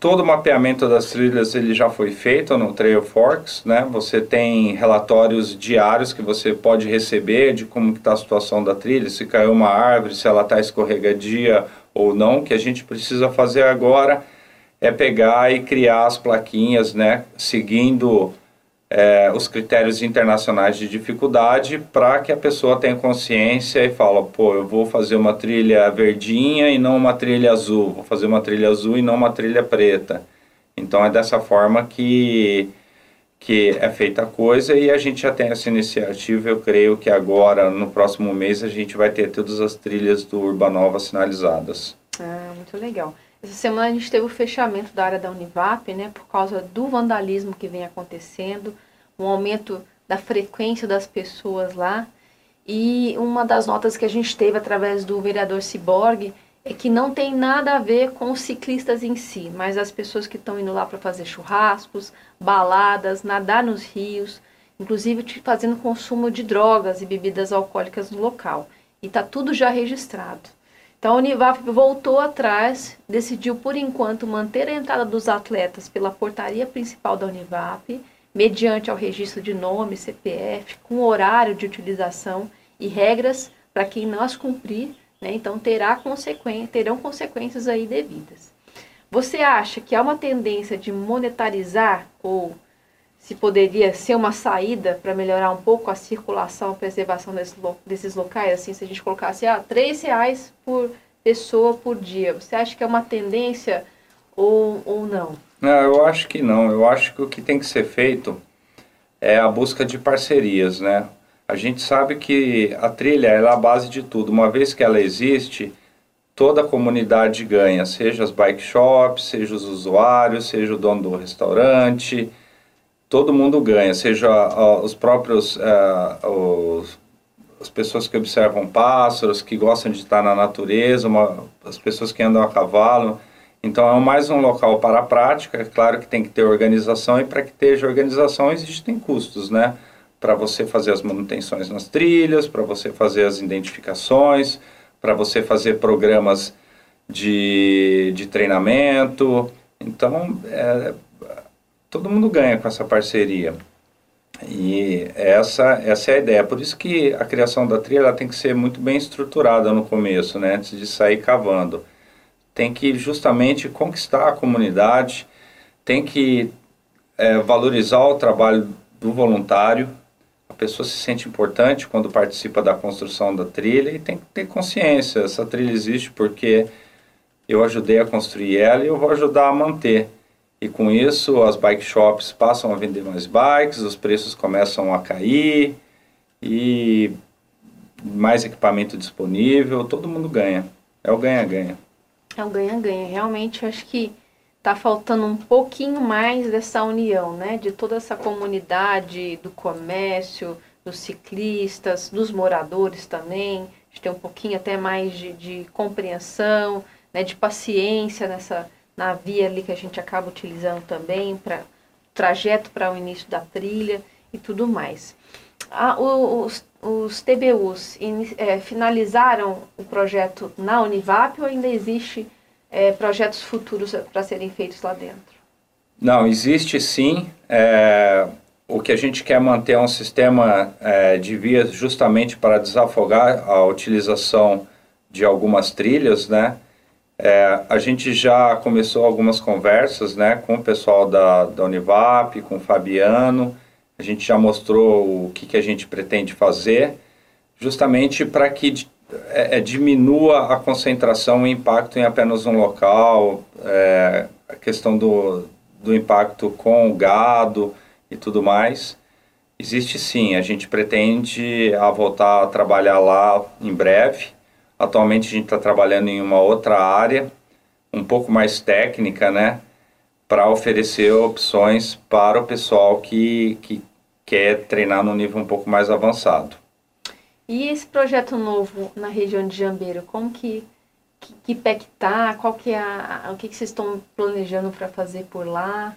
todo o mapeamento das trilhas ele já foi feito no Trail Forks, né? Você tem relatórios diários que você pode receber de como está a situação da trilha, se caiu uma árvore, se ela está escorregadia ou não. O que a gente precisa fazer agora é pegar e criar as plaquinhas, né? Seguindo é, os critérios internacionais de dificuldade para que a pessoa tenha consciência e fala, pô, eu vou fazer uma trilha verdinha e não uma trilha azul, vou fazer uma trilha azul e não uma trilha preta. Então é dessa forma que que é feita a coisa e a gente já tem essa iniciativa. Eu creio que agora, no próximo mês, a gente vai ter todas as trilhas do Urbanova sinalizadas. Ah, muito legal. Essa semana a gente teve o fechamento da área da Univap, né, por causa do vandalismo que vem acontecendo, um aumento da frequência das pessoas lá. E uma das notas que a gente teve através do vereador Ciborgue é que não tem nada a ver com os ciclistas em si, mas as pessoas que estão indo lá para fazer churrascos, baladas, nadar nos rios, inclusive fazendo consumo de drogas e bebidas alcoólicas no local. E está tudo já registrado. Então a Univap voltou atrás, decidiu por enquanto manter a entrada dos atletas pela portaria principal da Univap, mediante ao registro de nome, CPF, com horário de utilização e regras para quem não as cumprir, né, então terá consequência, terão consequências aí devidas. Você acha que há uma tendência de monetarizar ou se poderia ser uma saída para melhorar um pouco a circulação, a preservação desses, desses locais, assim, se a gente colocasse ah, três reais por pessoa por dia, você acha que é uma tendência ou, ou não? Não, eu acho que não. Eu acho que o que tem que ser feito é a busca de parcerias, né? A gente sabe que a trilha é a base de tudo. Uma vez que ela existe, toda a comunidade ganha, seja as bike shops, seja os usuários, seja o dono do restaurante, todo mundo ganha, seja os próprios uh, os, as pessoas que observam pássaros, que gostam de estar na natureza, uma, as pessoas que andam a cavalo. Então é mais um local para a prática. É claro que tem que ter organização e para que esteja organização existem custos, né? Para você fazer as manutenções nas trilhas, para você fazer as identificações, para você fazer programas de, de treinamento. Então, é, todo mundo ganha com essa parceria. E essa, essa é a ideia. Por isso que a criação da trilha tem que ser muito bem estruturada no começo, né? antes de sair cavando. Tem que justamente conquistar a comunidade, tem que é, valorizar o trabalho do voluntário. A pessoa se sente importante quando participa da construção da trilha e tem que ter consciência. Essa trilha existe porque eu ajudei a construir ela e eu vou ajudar a manter. E com isso, as bike shops passam a vender mais bikes, os preços começam a cair e mais equipamento disponível, todo mundo ganha. É o ganha-ganha. É o ganha-ganha. Realmente, acho que está faltando um pouquinho mais dessa união, né? De toda essa comunidade, do comércio, dos ciclistas, dos moradores também, de ter um pouquinho até mais de, de compreensão, né, de paciência nessa na via ali que a gente acaba utilizando também para trajeto para o início da trilha e tudo mais. Ah, os, os TBUs é, finalizaram o projeto na Univap ou ainda existe é, projetos futuros para serem feitos lá dentro? Não, existe sim. É, o que a gente quer manter é um sistema é, de vias justamente para desafogar a utilização de algumas trilhas, né? É, a gente já começou algumas conversas, né, com o pessoal da, da Univap, com o Fabiano. A gente já mostrou o que, que a gente pretende fazer, justamente para que é, é, diminua a concentração e impacto em apenas um local, é, a questão do, do impacto com o gado e tudo mais. Existe sim, a gente pretende a voltar a trabalhar lá em breve. Atualmente a gente está trabalhando em uma outra área, um pouco mais técnica, né? Para oferecer opções para o pessoal que, que quer treinar no nível um pouco mais avançado. E esse projeto novo na região de Jambeiro, como que, que, que pé que tá? Qual que é a, o que, que vocês estão planejando para fazer por lá?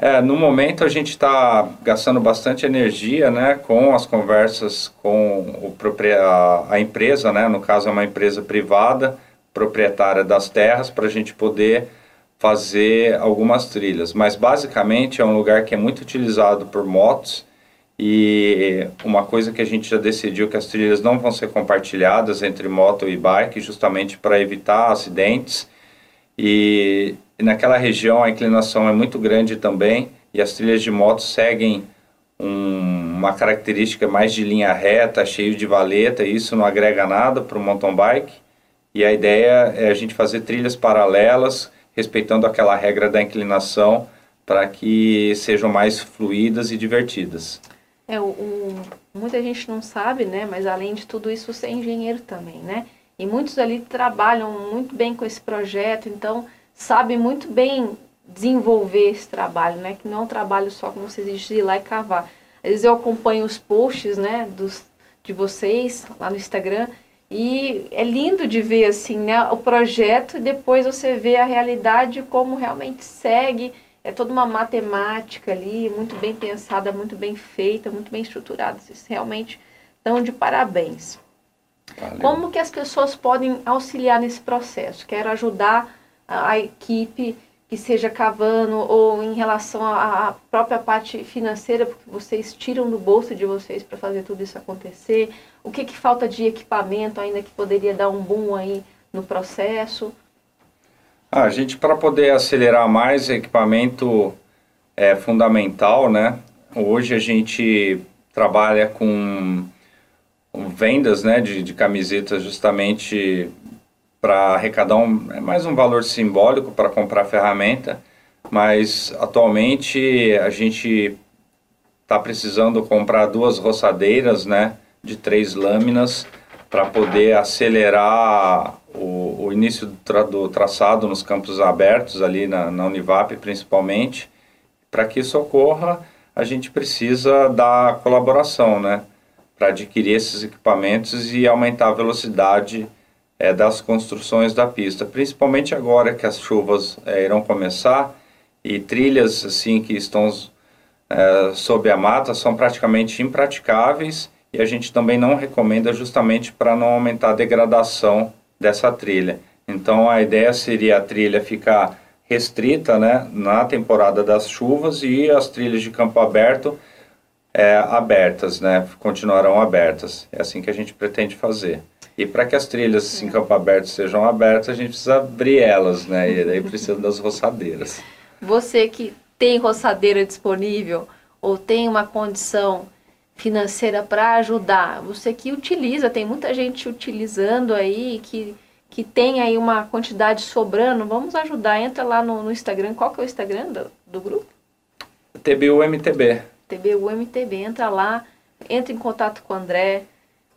É, no momento a gente está gastando bastante energia, né, com as conversas com o a, a empresa, né, no caso é uma empresa privada, proprietária das terras, para a gente poder fazer algumas trilhas. Mas basicamente é um lugar que é muito utilizado por motos e uma coisa que a gente já decidiu que as trilhas não vão ser compartilhadas entre moto e bike, justamente para evitar acidentes. E e naquela região a inclinação é muito grande também e as trilhas de moto seguem um, uma característica mais de linha reta, cheio de valeta, e isso não agrega nada para o mountain bike. E a ideia é a gente fazer trilhas paralelas, respeitando aquela regra da inclinação, para que sejam mais fluídas e divertidas. É, o, o, muita gente não sabe, né? Mas além de tudo isso, você é engenheiro também, né? E muitos ali trabalham muito bem com esse projeto, então sabe muito bem desenvolver esse trabalho, né? Que não é um trabalho só como vocês de ir lá e cavar. Às vezes eu acompanho os posts, né, dos, de vocês lá no Instagram e é lindo de ver assim, né, o projeto e depois você vê a realidade como realmente segue. É toda uma matemática ali, muito bem pensada, muito bem feita, muito bem estruturada. Vocês realmente estão de parabéns. Valeu. Como que as pessoas podem auxiliar nesse processo? Quero ajudar a equipe que seja cavando ou em relação à própria parte financeira, porque vocês tiram do bolso de vocês para fazer tudo isso acontecer? O que, que falta de equipamento ainda que poderia dar um boom aí no processo? Ah, a gente, para poder acelerar mais, equipamento é fundamental, né? Hoje a gente trabalha com, vendas né, de, de camisetas justamente para arrecadar um, é mais um valor simbólico para comprar ferramenta, mas atualmente a gente está precisando comprar duas roçadeiras, né, de três lâminas para poder acelerar o, o início do, tra, do, traçado nos campos abertos ali na, na Univap principalmente. Para que isso ocorra, a gente precisa da colaboração, né, para adquirir esses equipamentos e aumentar a velocidade é, das construções da pista, principalmente agora que as chuvas é, irão começar e trilhas assim que estão é, sob a mata são praticamente impraticáveis e a gente também não recomenda justamente para não aumentar a degradação dessa trilha. Então a ideia seria a trilha ficar restrita né, na temporada das chuvas e as trilhas de campo aberto é, abertas, né, continuarão abertas. É assim que a gente pretende fazer. E para que as trilhas em campo aberto sejam abertas, a gente precisa abrir elas, né? E daí precisa das roçadeiras. Você que tem roçadeira disponível ou tem uma condição financeira para ajudar, você que utiliza, tem muita gente utilizando aí que, que tem aí uma quantidade sobrando, vamos ajudar, entra lá no, no Instagram, qual que é o Instagram do, do grupo? TBUMTB. TBUMTB, entra lá, entra em contato com o André,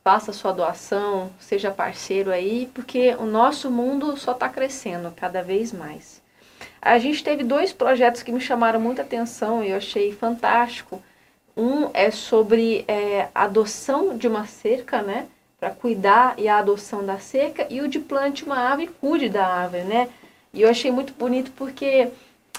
faça sua doação, seja parceiro aí, porque o nosso mundo só está crescendo cada vez mais. A gente teve dois projetos que me chamaram muita atenção e eu achei fantástico. Um é sobre é, adoção de uma cerca, né? Para cuidar e a adoção da cerca. E o de plante uma árvore e cuide da árvore, né? E eu achei muito bonito porque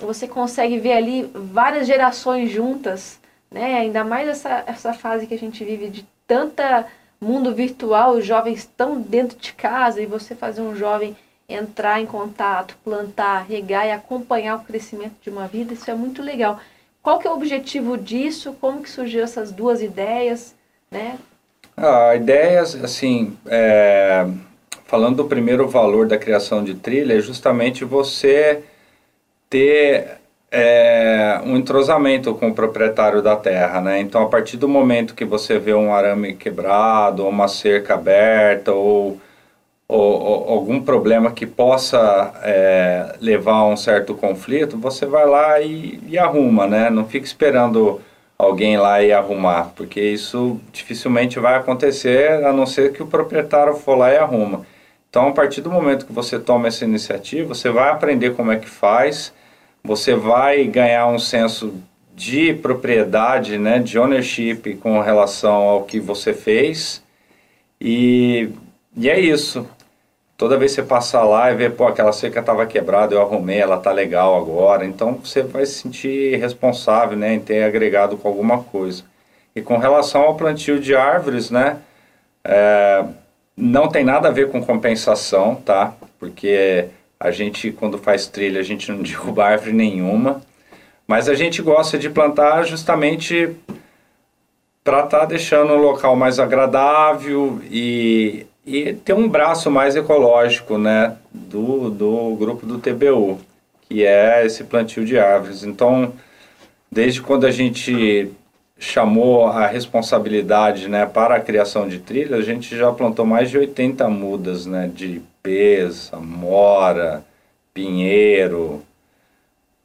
você consegue ver ali várias gerações juntas, né? Ainda mais essa, essa fase que a gente vive de tanta mundo virtual, os jovens estão dentro de casa e você fazer um jovem entrar em contato, plantar, regar e acompanhar o crescimento de uma vida, isso é muito legal. Qual que é o objetivo disso? Como que surgiu essas duas ideias, né? Ah, ideias, assim, é, falando do primeiro valor da criação de trilha, é justamente você ter é, um entrosamento com o proprietário da terra, né? Então, a partir do momento que você vê um arame quebrado, uma cerca aberta, ou, ou, ou algum problema que possa é, levar a um certo conflito, você vai lá e, e arruma, né? Não fica esperando alguém lá e arrumar, porque isso dificilmente vai acontecer, a não ser que o proprietário for lá e arruma. Então, a partir do momento que você toma essa iniciativa, você vai aprender como é que faz, você vai ganhar um senso de propriedade, né, de ownership com relação ao que você fez. E, e é isso. Toda vez que você passar lá e ver, pô, aquela cerca estava quebrada, eu arrumei, ela tá legal agora. Então você vai se sentir responsável, né, em ter agregado com alguma coisa. E com relação ao plantio de árvores, né, é, não tem nada a ver com compensação, tá? Porque a gente, quando faz trilha, a gente não <laughs> derruba árvore nenhuma, mas a gente gosta de plantar justamente para estar tá deixando o local mais agradável e, e ter um braço mais ecológico né, do, do grupo do TBU, que é esse plantio de árvores. Então, desde quando a gente chamou a responsabilidade né, para a criação de trilhas, a gente já plantou mais de 80 mudas né, de ipês, amora, pinheiro,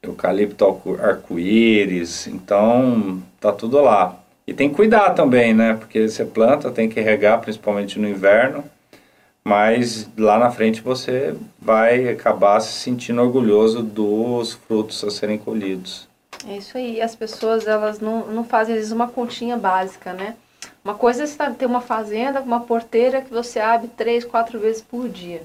eucalipto arco-íris, então tá tudo lá. E tem que cuidar também, né? Porque você planta, tem que regar, principalmente no inverno, mas lá na frente você vai acabar se sentindo orgulhoso dos frutos a serem colhidos. É isso aí, as pessoas elas não, não fazem às vezes uma continha básica, né? Uma coisa é você ter uma fazenda, uma porteira que você abre três, quatro vezes por dia.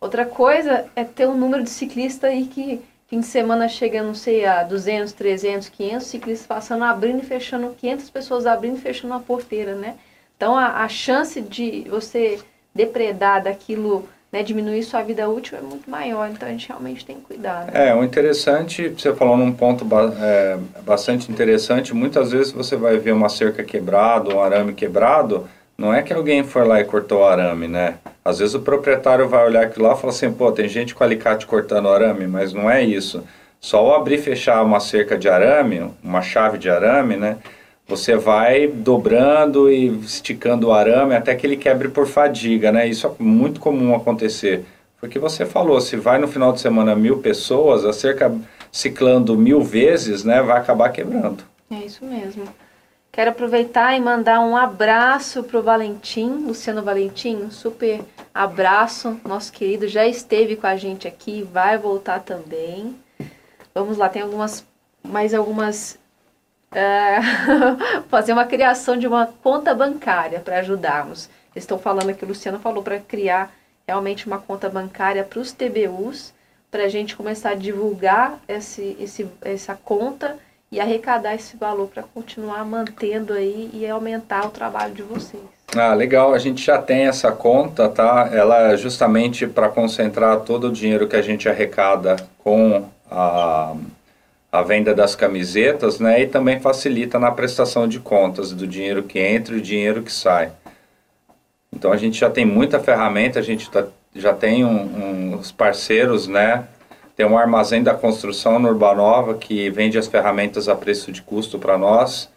Outra coisa é ter um número de ciclistas aí que fim de semana chega, não sei, a 200, 300, 500 ciclistas passando, abrindo e fechando, 500 pessoas abrindo e fechando a porteira, né? Então a, a chance de você depredar daquilo né, diminuir sua vida útil é muito maior, então a gente realmente tem que cuidar. Né? É, o interessante, você falou num ponto é, bastante interessante, muitas vezes você vai ver uma cerca quebrada, um arame quebrado, não é que alguém foi lá e cortou o arame, né? Às vezes o proprietário vai olhar aquilo lá e fala assim, pô, tem gente com alicate cortando arame, mas não é isso. Só ao abrir e fechar uma cerca de arame, uma chave de arame, né? Você vai dobrando e esticando o arame até que ele quebre por fadiga, né? Isso é muito comum acontecer. Porque você falou, se vai no final de semana mil pessoas, a cerca ciclando mil vezes, né, vai acabar quebrando. É isso mesmo. Quero aproveitar e mandar um abraço para o Valentim, Luciano Valentim, um super abraço, nosso querido, já esteve com a gente aqui, vai voltar também. Vamos lá, tem algumas mais algumas é, <laughs> fazer uma criação de uma conta bancária para ajudarmos. Estão falando aqui, o Luciano falou para criar realmente uma conta bancária para os TBUs, para a gente começar a divulgar esse, esse, essa conta e arrecadar esse valor para continuar mantendo aí e aumentar o trabalho de vocês. Ah, legal. A gente já tem essa conta, tá? Ela é justamente para concentrar todo o dinheiro que a gente arrecada com a a venda das camisetas, né? E também facilita na prestação de contas do dinheiro que entra e o dinheiro que sai. Então a gente já tem muita ferramenta, a gente tá, já tem um, uns parceiros, né? Tem um armazém da construção no Urbanova que vende as ferramentas a preço de custo para nós.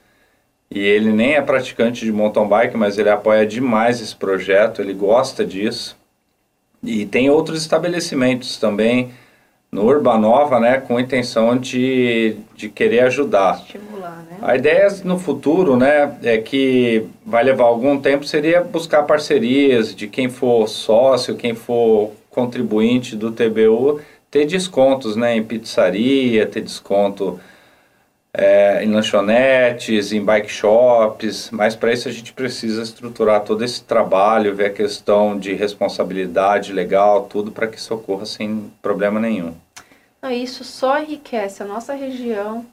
E ele nem é praticante de mountain bike, mas ele apoia demais esse projeto, ele gosta disso. E tem outros estabelecimentos também no Urbanova, né, com a intenção de, de querer ajudar. Estimular, né? A ideia no futuro, né, é que vai levar algum tempo, seria buscar parcerias de quem for sócio, quem for contribuinte do TBU, ter descontos, né, em pizzaria, ter desconto é, em lanchonetes, em bike shops, mas para isso a gente precisa estruturar todo esse trabalho, ver a questão de responsabilidade legal, tudo para que isso ocorra sem problema nenhum. Não, isso só enriquece a nossa região,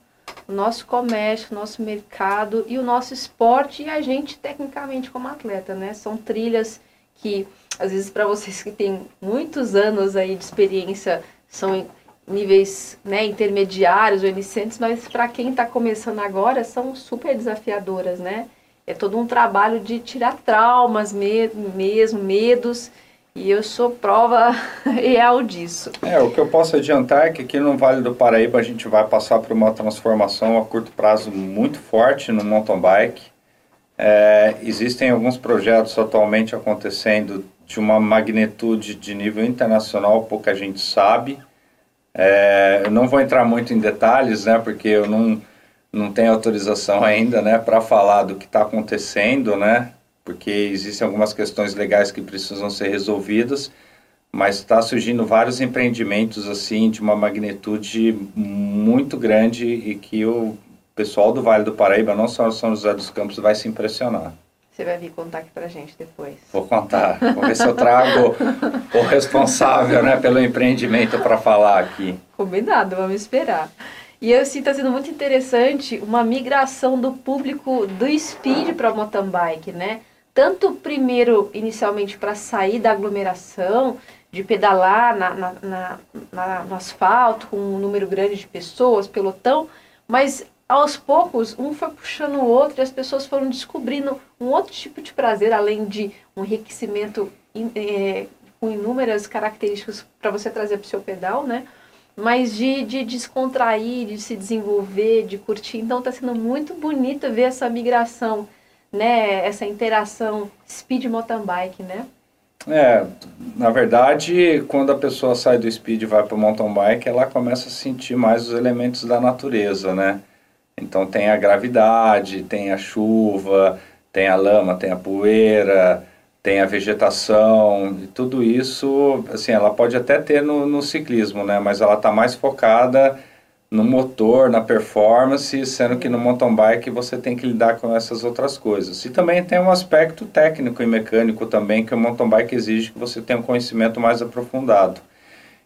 o nosso comércio, o nosso mercado e o nosso esporte e a gente tecnicamente como atleta, né? São trilhas que às vezes para vocês que têm muitos anos aí de experiência são níveis né, intermediários ou iniciantes, mas para quem está começando agora são super desafiadoras, né? É todo um trabalho de tirar traumas mesmo, medos, e eu sou prova <laughs> real disso. É, o que eu posso adiantar é que aqui no Vale do Paraíba a gente vai passar por uma transformação a curto prazo muito forte no mountain bike. É, existem alguns projetos atualmente acontecendo de uma magnitude de nível internacional, pouca gente sabe. É, eu não vou entrar muito em detalhes, né, porque eu não, não tenho autorização <laughs> ainda, né, para falar do que está acontecendo, né, porque existem algumas questões legais que precisam ser resolvidas, mas está surgindo vários empreendimentos assim de uma magnitude muito grande e que o pessoal do Vale do Paraíba, não só São José dos Campos, vai se impressionar. Você vai vir contar aqui pra gente depois. Vou contar. Vou ver se eu trago o responsável né, pelo empreendimento para falar aqui. Combinado, vamos esperar. E eu sinto está sendo muito interessante uma migração do público do speed para mountain bike, né? Tanto primeiro, inicialmente, para sair da aglomeração, de pedalar na, na, na, na, no asfalto com um número grande de pessoas, pelotão, mas aos poucos, um foi puxando o outro e as pessoas foram descobrindo um outro tipo de prazer, além de um enriquecimento é, com inúmeras características para você trazer para o seu pedal, né? Mas de, de descontrair, de se desenvolver, de curtir. Então está sendo muito bonito ver essa migração, né? Essa interação speed mountain bike, né? É, na verdade, quando a pessoa sai do speed e vai para o mountain bike, ela começa a sentir mais os elementos da natureza, né? Então tem a gravidade, tem a chuva, tem a lama, tem a poeira, tem a vegetação, e tudo isso, assim, ela pode até ter no, no ciclismo, né? Mas ela está mais focada no motor, na performance, sendo que no mountain bike você tem que lidar com essas outras coisas. E também tem um aspecto técnico e mecânico também, que o mountain bike exige que você tenha um conhecimento mais aprofundado.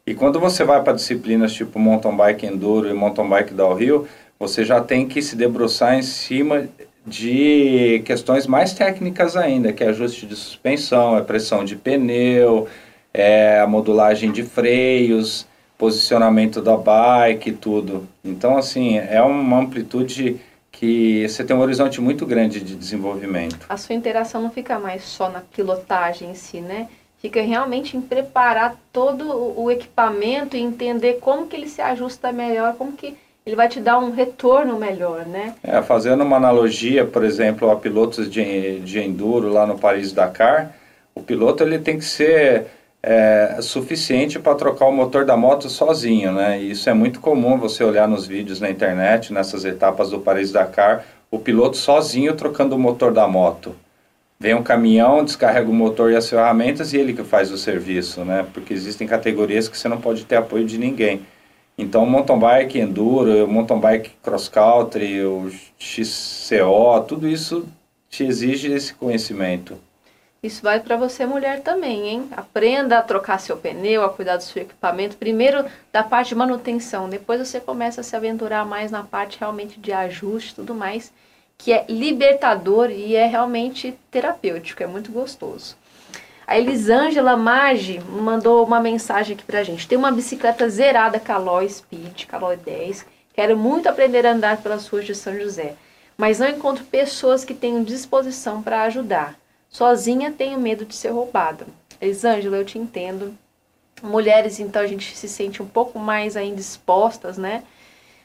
E quando você vai para disciplinas tipo mountain bike enduro e mountain bike downhill, você já tem que se debruçar em cima de questões mais técnicas ainda, que é ajuste de suspensão, é pressão de pneu, é a modulagem de freios, posicionamento da bike, tudo. Então, assim, é uma amplitude que você tem um horizonte muito grande de desenvolvimento. A sua interação não fica mais só na pilotagem em si, né? Fica realmente em preparar todo o equipamento e entender como que ele se ajusta melhor, como que ele vai te dar um retorno melhor, né? É, fazendo uma analogia, por exemplo, a pilotos de, de enduro lá no Paris-Dakar, o piloto ele tem que ser é, suficiente para trocar o motor da moto sozinho, né? E isso é muito comum você olhar nos vídeos na internet, nessas etapas do Paris-Dakar, o piloto sozinho trocando o motor da moto. Vem um caminhão, descarrega o motor e as ferramentas e ele que faz o serviço, né? Porque existem categorias que você não pode ter apoio de ninguém. Então, mountain bike enduro, mountain bike cross country, o XCO, tudo isso te exige esse conhecimento. Isso vai para você mulher também, hein? Aprenda a trocar seu pneu, a cuidar do seu equipamento. Primeiro da parte de manutenção, depois você começa a se aventurar mais na parte realmente de ajuste, tudo mais, que é libertador e é realmente terapêutico, é muito gostoso. A Elisângela Maggi mandou uma mensagem aqui pra gente. Tem uma bicicleta zerada Caloi Speed, Caloi 10. Quero muito aprender a andar pelas ruas de São José, mas não encontro pessoas que tenham disposição para ajudar. Sozinha tenho medo de ser roubada. Elisângela, eu te entendo. Mulheres, então, a gente se sente um pouco mais ainda expostas, né?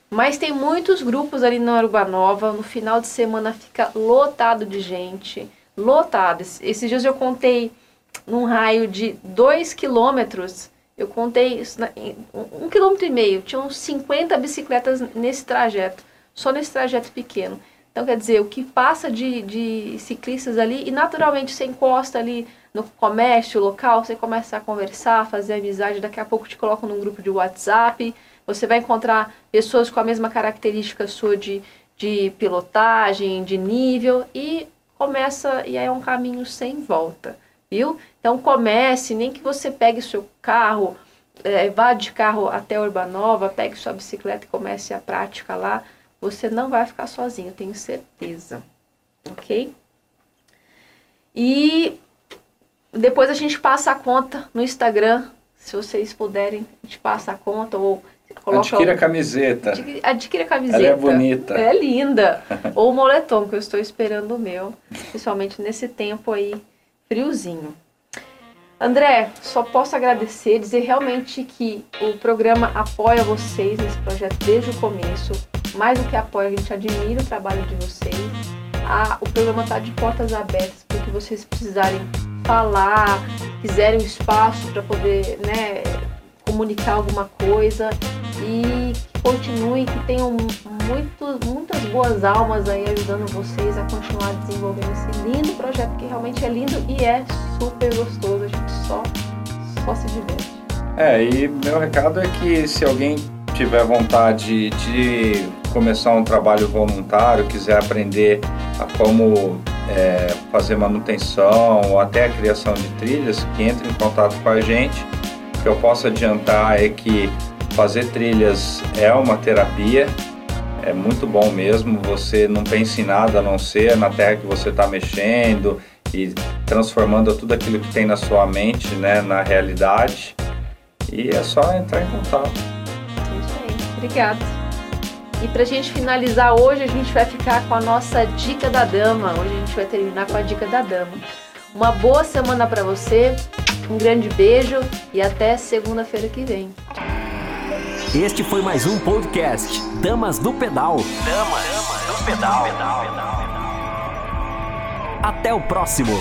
Mas tem muitos grupos ali na Aruba Nova. No final de semana fica lotado de gente. Lotado. Esses dias eu contei num raio de 2 quilômetros, eu contei isso, um quilômetro e meio, tinham 50 bicicletas nesse trajeto, só nesse trajeto pequeno. Então, quer dizer, o que passa de, de ciclistas ali, e naturalmente você encosta ali no comércio local, você começa a conversar, fazer amizade, daqui a pouco te colocam num grupo de WhatsApp, você vai encontrar pessoas com a mesma característica sua de, de pilotagem, de nível e começa e aí é um caminho sem volta, viu? Então comece, nem que você pegue seu carro, é, vá de carro até Urbanova, pegue sua bicicleta e comece a prática lá, você não vai ficar sozinho, tenho certeza, ok? E depois a gente passa a conta no Instagram, se vocês puderem, a gente passa a conta ou coloca adquira a camiseta. Adquira a camiseta. Ela é bonita. É linda. <laughs> ou o moletom, que eu estou esperando o meu, principalmente nesse tempo aí friozinho. André, só posso agradecer, dizer realmente que o programa apoia vocês nesse projeto desde o começo. Mais do que apoia, a gente admira o trabalho de vocês. Ah, o programa está de portas abertas para que vocês precisarem falar, quiserem um espaço para poder né, comunicar alguma coisa e que continuem, que tenham muito, muitas boas almas aí ajudando vocês a continuar desenvolvendo esse lindo projeto que realmente é lindo e é super gostoso, a gente só, só se diverte. É, e meu recado é que se alguém tiver vontade de começar um trabalho voluntário, quiser aprender a como é, fazer manutenção ou até a criação de trilhas, que entre em contato com a gente. O que eu posso adiantar é que fazer trilhas é uma terapia, é muito bom mesmo. Você não pensa em nada a não ser na terra que você está mexendo e transformando tudo aquilo que tem na sua mente né, na realidade. E é só entrar em contato. Aí. Obrigada. E pra gente finalizar hoje, a gente vai ficar com a nossa dica da dama. Hoje a gente vai terminar com a dica da dama. Uma boa semana para você, um grande beijo e até segunda-feira que vem. Este foi mais um podcast Damas do Pedal. Damas do Pedal. Até o próximo.